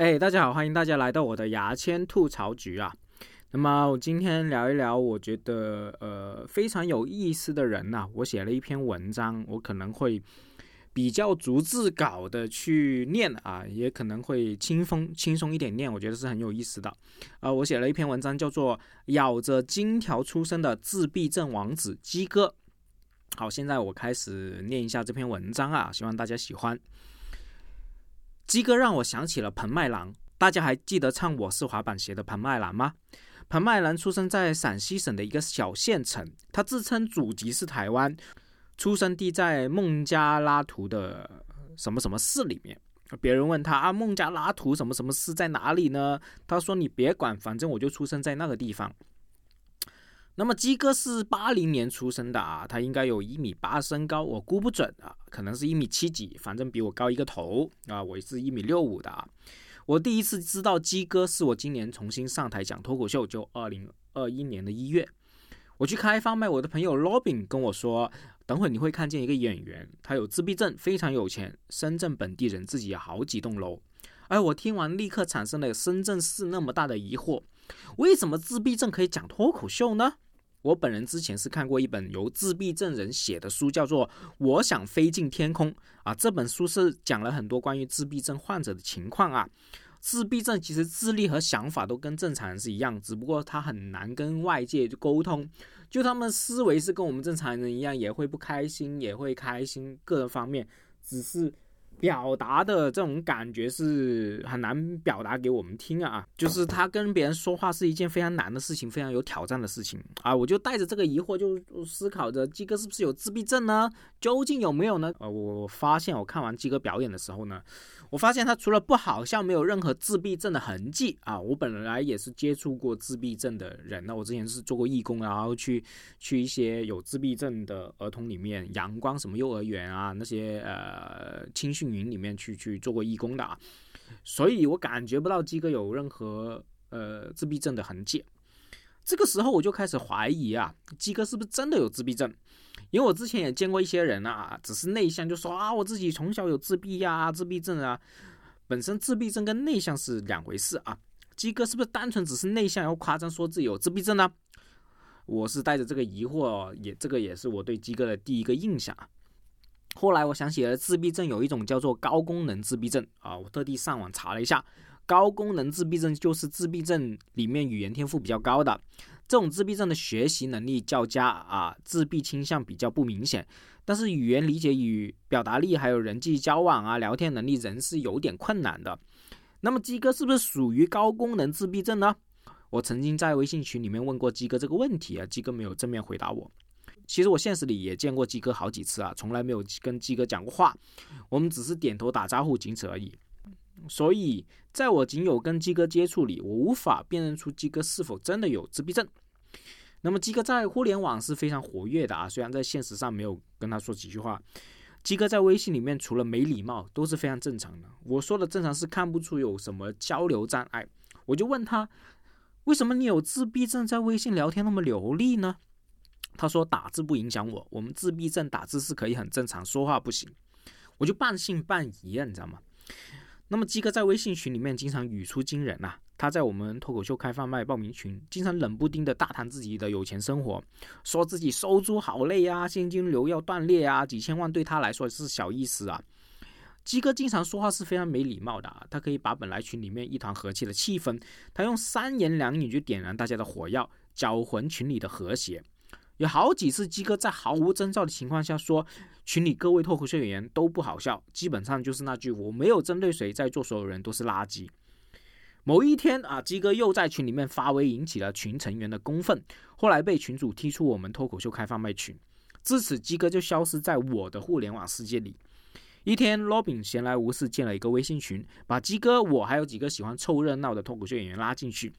哎，大家好，欢迎大家来到我的牙签吐槽局啊。那么我今天聊一聊，我觉得呃非常有意思的人呐。我写了一篇文章，我可能会比较逐字稿的去念啊，也可能会轻松轻松一点念，我觉得是很有意思的。啊，我写了一篇文章，叫做《咬着金条出生的自闭症王子鸡哥》。好，现在我开始念一下这篇文章啊，希望大家喜欢。鸡哥让我想起了彭麦郎，大家还记得唱《我是滑板鞋》的彭麦郎吗？彭麦郎出生在陕西省的一个小县城，他自称祖籍是台湾，出生地在孟加拉图的什么什么市里面。别人问他啊，孟加拉图什么什么市在哪里呢？他说你别管，反正我就出生在那个地方。那么鸡哥是八零年出生的啊，他应该有一米八身高，我估不准啊，可能是一米七几，反正比我高一个头啊，我是一米六五的啊。我第一次知道鸡哥是我今年重新上台讲脱口秀，就二零二一年的一月，我去开放麦，我的朋友 Robin 跟我说，等会你会看见一个演员，他有自闭症，非常有钱，深圳本地人，自己有好几栋楼。哎，我听完立刻产生了深圳市那么大的疑惑，为什么自闭症可以讲脱口秀呢？我本人之前是看过一本由自闭症人写的书，叫做《我想飞进天空》啊。这本书是讲了很多关于自闭症患者的情况啊。自闭症其实智力和想法都跟正常人是一样，只不过他很难跟外界沟通。就他们思维是跟我们正常人一样，也会不开心，也会开心，各方面只是。表达的这种感觉是很难表达给我们听啊，就是他跟别人说话是一件非常难的事情，非常有挑战的事情啊。我就带着这个疑惑，就思考着鸡哥是不是有自闭症呢？究竟有没有呢？呃，我发现我看完鸡哥表演的时候呢。我发现他除了不好笑，没有任何自闭症的痕迹啊！我本来也是接触过自闭症的人那，我之前是做过义工，然后去去一些有自闭症的儿童里面，阳光什么幼儿园啊，那些呃青训营里面去去做过义工的啊，所以我感觉不到鸡哥有任何呃自闭症的痕迹。这个时候我就开始怀疑啊，鸡哥是不是真的有自闭症？因为我之前也见过一些人啊，只是内向就说啊，我自己从小有自闭呀、自闭症啊。本身自闭症跟内向是两回事啊。鸡哥是不是单纯只是内向，然后夸张说自己有自闭症呢？我是带着这个疑惑，也这个也是我对鸡哥的第一个印象。后来我想起了自闭症有一种叫做高功能自闭症啊，我特地上网查了一下。高功能自闭症就是自闭症里面语言天赋比较高的，这种自闭症的学习能力较佳啊，自闭倾向比较不明显，但是语言理解与表达力还有人际交往啊、聊天能力仍是有点困难的。那么鸡哥是不是属于高功能自闭症呢？我曾经在微信群里面问过鸡哥这个问题啊，鸡哥没有正面回答我。其实我现实里也见过鸡哥好几次啊，从来没有跟鸡哥讲过话，我们只是点头打招呼，仅此而已。所以，在我仅有跟鸡哥接触里，我无法辨认出鸡哥是否真的有自闭症。那么，鸡哥在互联网是非常活跃的啊，虽然在现实上没有跟他说几句话。鸡哥在微信里面除了没礼貌，都是非常正常的。我说的正常是看不出有什么交流障碍。我就问他，为什么你有自闭症，在微信聊天那么流利呢？他说打字不影响我，我们自闭症打字是可以很正常，说话不行。我就半信半疑啊，你知道吗？那么鸡哥在微信群里面经常语出惊人呐，他在我们脱口秀开放麦报名群，经常冷不丁的大谈自己的有钱生活，说自己收租好累啊，现金流要断裂啊，几千万对他来说是小意思啊。鸡哥经常说话是非常没礼貌的啊，他可以把本来群里面一团和气的气氛，他用三言两语就点燃大家的火药，搅浑群里的和谐。有好几次，鸡哥在毫无征兆的情况下说群里各位脱口秀演员都不好笑，基本上就是那句我没有针对谁，在座所有人都是垃圾。某一天啊，鸡哥又在群里面发威，引起了群成员的公愤，后来被群主踢出我们脱口秀开放麦群，自此鸡哥就消失在我的互联网世界里。一天，罗宾闲来无事建了一个微信群，把鸡哥我还有几个喜欢凑热闹的脱口秀演员拉进去。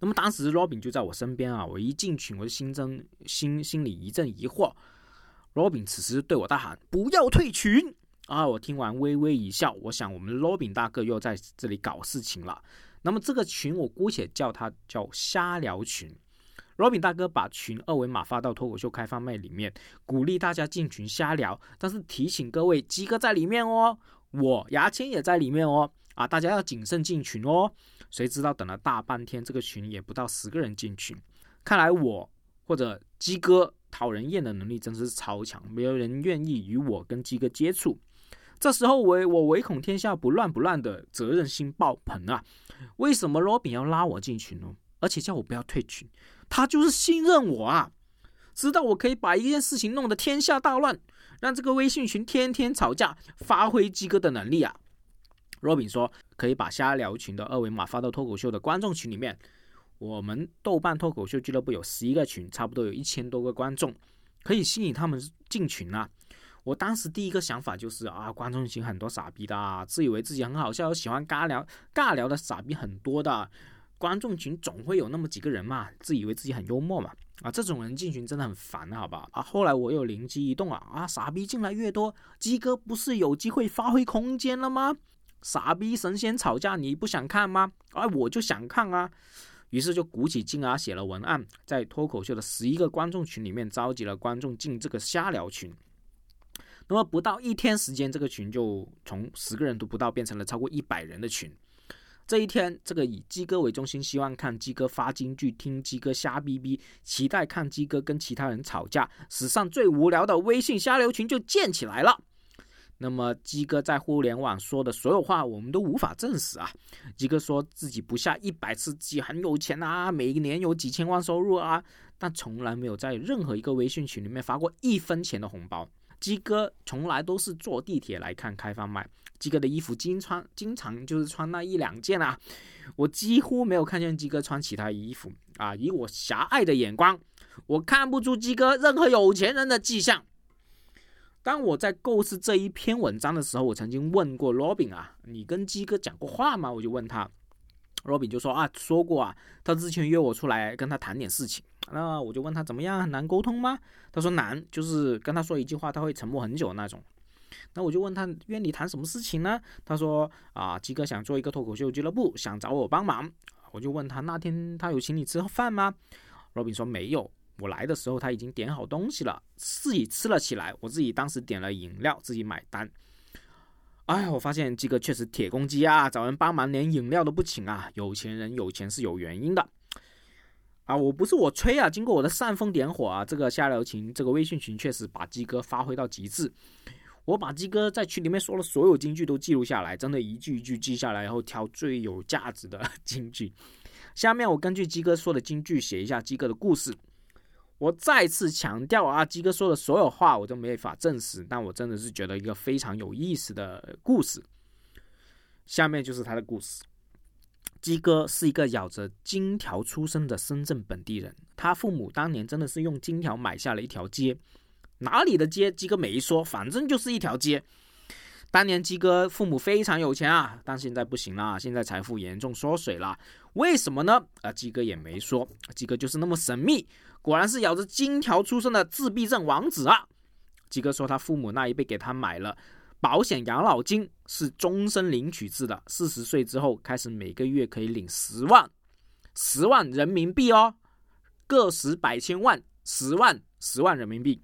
那么当时 Robin 就在我身边啊，我一进群我就心中心心里一阵疑惑。Robin 此时对我大喊：“不要退群！”啊，我听完微微一笑，我想我们 Robin 大哥又在这里搞事情了。那么这个群我姑且叫它叫瞎聊群。Robin 大哥把群二维码发到脱口秀开放麦里面，鼓励大家进群瞎聊，但是提醒各位鸡哥在里面哦，我牙签也在里面哦。啊，大家要谨慎进群哦。谁知道等了大半天，这个群也不到十个人进群。看来我或者鸡哥讨人厌的能力真是超强，没有人愿意与我跟鸡哥接触。这时候我我唯恐天下不乱不乱的责任心爆棚啊！为什么罗宾要拉我进群呢？而且叫我不要退群，他就是信任我啊，知道我可以把一件事情弄得天下大乱，让这个微信群天天吵架，发挥鸡哥的能力啊。罗宾说可以把瞎聊群的二维码发到脱口秀的观众群里面。我们豆瓣脱口秀俱乐部有十一个群，差不多有一千多个观众，可以吸引他们进群啊。我当时第一个想法就是啊，观众群很多傻逼的，自以为自己很好笑，喜欢尬聊尬聊的傻逼很多的。观众群总会有那么几个人嘛，自以为自己很幽默嘛，啊，这种人进群真的很烦，好吧？啊，后来我又灵机一动啊，啊，傻逼进来越多，鸡哥不是有机会发挥空间了吗？傻逼神仙吵架你不想看吗？啊，我就想看啊。于是就鼓起劲啊，写了文案，在脱口秀的十一个观众群里面召集了观众进这个瞎聊群。那么不到一天时间，这个群就从十个人都不到变成了超过一百人的群。这一天，这个以鸡哥为中心，希望看鸡哥发金句，听鸡哥瞎逼逼，期待看鸡哥跟其他人吵架，史上最无聊的微信瞎聊群就建起来了。那么鸡哥在互联网说的所有话，我们都无法证实啊。鸡哥说自己不下一百次，自己很有钱啊，每年有几千万收入啊，但从来没有在任何一个微信群里面发过一分钱的红包。鸡哥从来都是坐地铁来看开放麦。鸡哥的衣服经穿，经常就是穿那一两件啊，我几乎没有看见鸡哥穿其他衣服啊。以我狭隘的眼光，我看不出鸡哥任何有钱人的迹象。当我在构思这一篇文章的时候，我曾经问过罗宾啊，你跟鸡哥讲过话吗？我就问他，罗宾就说啊，说过啊，他之前约我出来跟他谈点事情。那我就问他怎么样，很难沟通吗？他说难，就是跟他说一句话，他会沉默很久那种。那我就问他约你谈什么事情呢？他说啊，鸡哥想做一个脱口秀俱乐部，想找我帮忙。我就问他那天他有请你吃饭吗？罗宾说没有。我来的时候他已经点好东西了，自己吃了起来。我自己当时点了饮料，自己买单。哎，我发现这个确实铁公鸡啊，找人帮忙连饮料都不请啊。有钱人有钱是有原因的啊，我不是我吹啊。经过我的煽风点火啊，这个下流群这个微信群确实把鸡哥发挥到极致。我把鸡哥在群里面说的所有金句都记录下来，真的一句一句记下来，然后挑最有价值的 金句。下面我根据鸡哥说的金句写一下鸡哥的故事。我再次强调啊，鸡哥说的所有话我都没法证实，但我真的是觉得一个非常有意思的故事。下面就是他的故事。鸡哥是一个咬着金条出生的深圳本地人，他父母当年真的是用金条买下了一条街，哪里的街？鸡哥没说，反正就是一条街。当年鸡哥父母非常有钱啊，但现在不行了，现在财富严重缩水了。为什么呢？啊，鸡哥也没说，鸡哥就是那么神秘。果然是咬着金条出生的自闭症王子啊！鸡哥说他父母那一辈给他买了保险养老金，是终身领取制的，四十岁之后开始每个月可以领十万，十万人民币哦，个十百千万，十万十万人民币。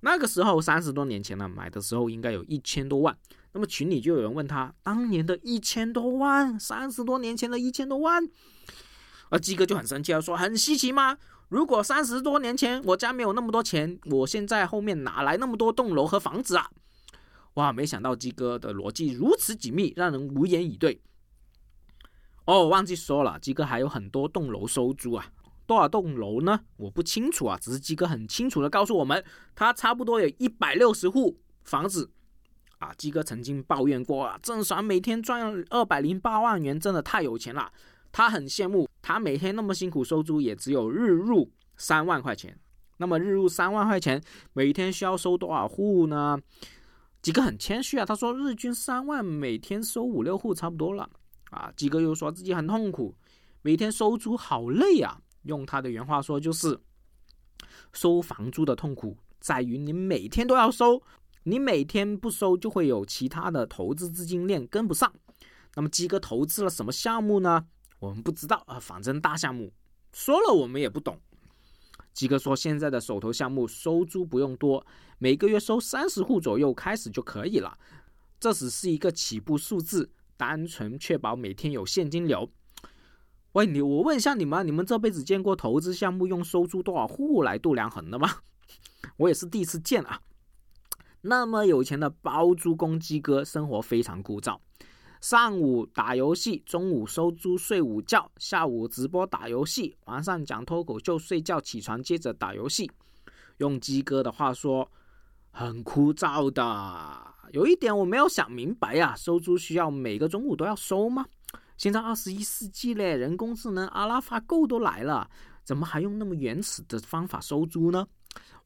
那个时候三十多年前了，买的时候应该有一千多万。那么群里就有人问他，当年的一千多万，三十多年前的一千多万，而鸡哥就很生气，说很稀奇吗？如果三十多年前我家没有那么多钱，我现在后面哪来那么多栋楼和房子啊？哇，没想到鸡哥的逻辑如此紧密，让人无言以对。哦，忘记说了，鸡哥还有很多栋楼收租啊，多少栋楼呢？我不清楚啊，只是鸡哥很清楚的告诉我们，他差不多有一百六十户房子啊。鸡哥曾经抱怨过啊，郑爽每天赚二百零八万元，真的太有钱了。他很羡慕，他每天那么辛苦收租，也只有日入三万块钱。那么日入三万块钱，每天需要收多少户呢？吉哥很谦虚啊，他说日均三万，每天收五六户差不多了。啊，鸡哥又说自己很痛苦，每天收租好累啊。用他的原话说，就是收房租的痛苦在于你每天都要收，你每天不收，就会有其他的投资资金链跟不上。那么鸡哥投资了什么项目呢？我们不知道啊，反正大项目说了我们也不懂。鸡哥说，现在的手头项目收租不用多，每个月收三十户左右开始就可以了。这只是一个起步数字，单纯确保每天有现金流。喂，你我问一下你们，你们这辈子见过投资项目用收租多少户来度量衡的吗？我也是第一次见啊。那么有钱的包租公鸡哥，生活非常枯燥。上午打游戏，中午收租睡午觉，下午直播打游戏，晚上讲脱口秀睡觉，起床接着打游戏。用鸡哥的话说，很枯燥的。有一点我没有想明白呀，收租需要每个中午都要收吗？现在二十一世纪嘞，人工智能阿拉法狗都来了，怎么还用那么原始的方法收租呢？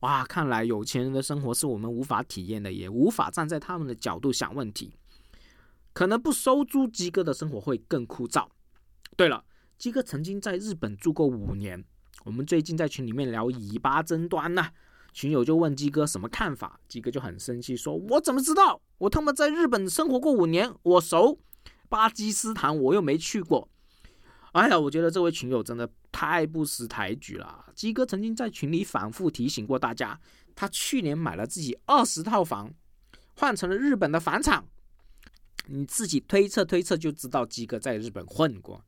哇，看来有钱人的生活是我们无法体验的，也无法站在他们的角度想问题。可能不收租，鸡哥的生活会更枯燥。对了，鸡哥曾经在日本住过五年。我们最近在群里面聊以巴争端呢，群友就问鸡哥什么看法，鸡哥就很生气，说我怎么知道？我他妈在日本生活过五年，我熟。巴基斯坦我又没去过。哎呀，我觉得这位群友真的太不识抬举了。鸡哥曾经在群里反复提醒过大家，他去年买了自己二十套房，换成了日本的房产。你自己推测推测就知道，鸡哥在日本混过，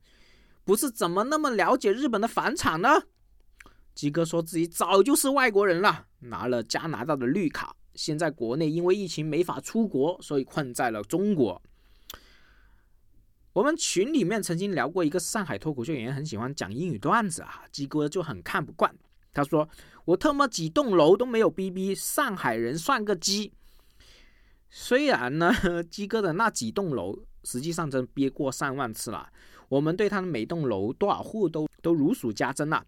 不是怎么那么了解日本的房产呢？鸡哥说自己早就是外国人了，拿了加拿大的绿卡，现在国内因为疫情没法出国，所以困在了中国。我们群里面曾经聊过一个上海脱口秀演员，很喜欢讲英语段子啊，鸡哥就很看不惯，他说我特么几栋楼都没有逼逼，上海人算个鸡。虽然呢，鸡哥的那几栋楼实际上真憋过上万次了，我们对他的每栋楼多少户都都如数家珍了，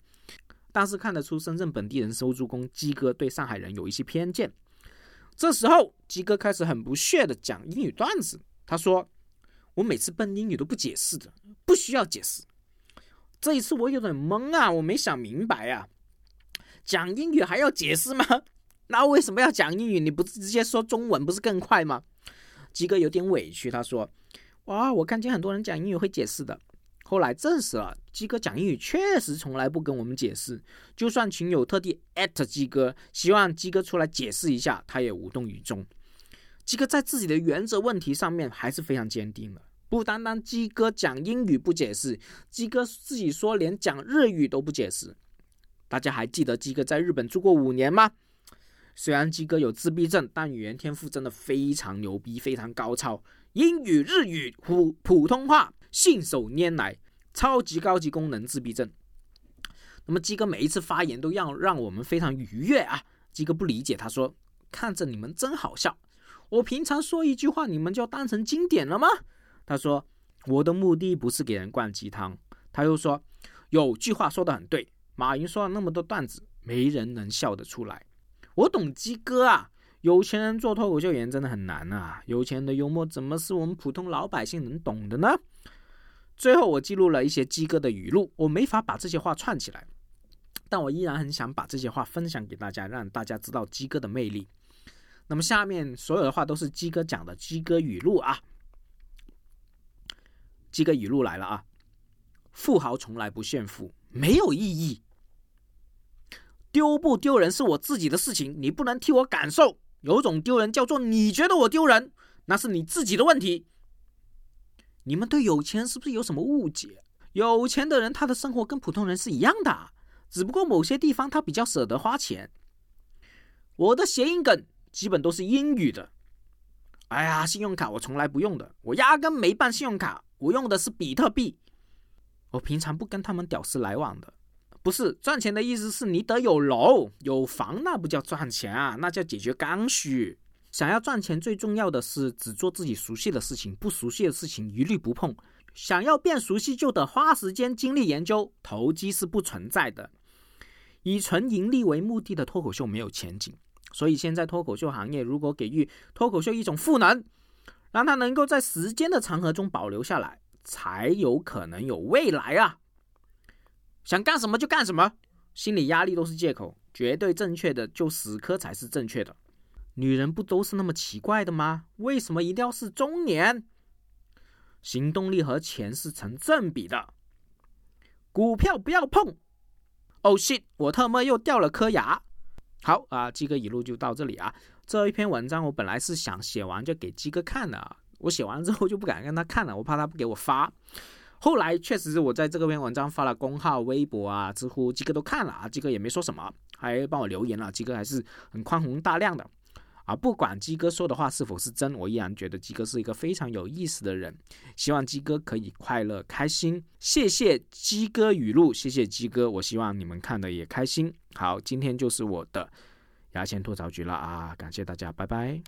但是看得出深圳本地人收租工鸡哥对上海人有一些偏见。这时候，鸡哥开始很不屑的讲英语段子，他说：“我每次笨英语都不解释的，不需要解释。这一次我有点懵啊，我没想明白啊，讲英语还要解释吗？” 那为什么要讲英语？你不是直接说中文不是更快吗？鸡哥有点委屈，他说：“哇，我看见很多人讲英语会解释的，后来证实了，鸡哥讲英语确实从来不跟我们解释。就算群友特地艾特鸡哥，希望鸡哥出来解释一下，他也无动于衷。鸡哥在自己的原则问题上面还是非常坚定的。不单单鸡哥讲英语不解释，鸡哥自己说连讲日语都不解释。大家还记得鸡哥在日本住过五年吗？”虽然鸡哥有自闭症，但语言天赋真的非常牛逼，非常高超。英语、日语、普普通话信手拈来，超级高级功能自闭症。那么鸡哥每一次发言都让让我们非常愉悦啊！鸡哥不理解，他说：“看着你们真好笑，我平常说一句话，你们就当成经典了吗？”他说：“我的目的不是给人灌鸡汤。”他又说：“有句话说的很对，马云说了那么多段子，没人能笑得出来。”我懂鸡哥啊，有钱人做脱口秀演员真的很难啊！有钱人的幽默怎么是我们普通老百姓能懂的呢？最后我记录了一些鸡哥的语录，我没法把这些话串起来，但我依然很想把这些话分享给大家，让大家知道鸡哥的魅力。那么下面所有的话都是鸡哥讲的鸡哥语录啊，几个语录来了啊！富豪从来不炫富，没有意义。丢不丢人是我自己的事情，你不能替我感受。有种丢人叫做你觉得我丢人，那是你自己的问题。你们对有钱是不是有什么误解？有钱的人他的生活跟普通人是一样的，只不过某些地方他比较舍得花钱。我的谐音梗基本都是英语的。哎呀，信用卡我从来不用的，我压根没办信用卡，我用的是比特币。我平常不跟他们屌丝来往的。不是赚钱的意思，是你得有楼有房，那不叫赚钱啊，那叫解决刚需。想要赚钱，最重要的是只做自己熟悉的事情，不熟悉的事情一律不碰。想要变熟悉，就得花时间精力研究。投机是不存在的，以纯盈利为目的的脱口秀没有前景。所以现在脱口秀行业如果给予脱口秀一种赋能，让它能够在时间的长河中保留下来，才有可能有未来啊。想干什么就干什么，心理压力都是借口，绝对正确的就死磕才是正确的。女人不都是那么奇怪的吗？为什么一定要是中年？行动力和钱是成正比的。股票不要碰。哦，shit！我特么又掉了颗牙。好啊，鸡哥一路就到这里啊。这一篇文章我本来是想写完就给鸡哥看的，我写完之后就不敢跟他看了，我怕他不给我发。后来确实是我在这个篇文章发了公号、微博啊、知乎，鸡哥都看了啊，鸡哥也没说什么，还帮我留言了，鸡哥还是很宽宏大量的。啊，不管鸡哥说的话是否是真，我依然觉得鸡哥是一个非常有意思的人。希望鸡哥可以快乐开心。谢谢鸡哥语录，谢谢鸡哥，我希望你们看的也开心。好，今天就是我的牙签吐槽局了啊，感谢大家，拜拜。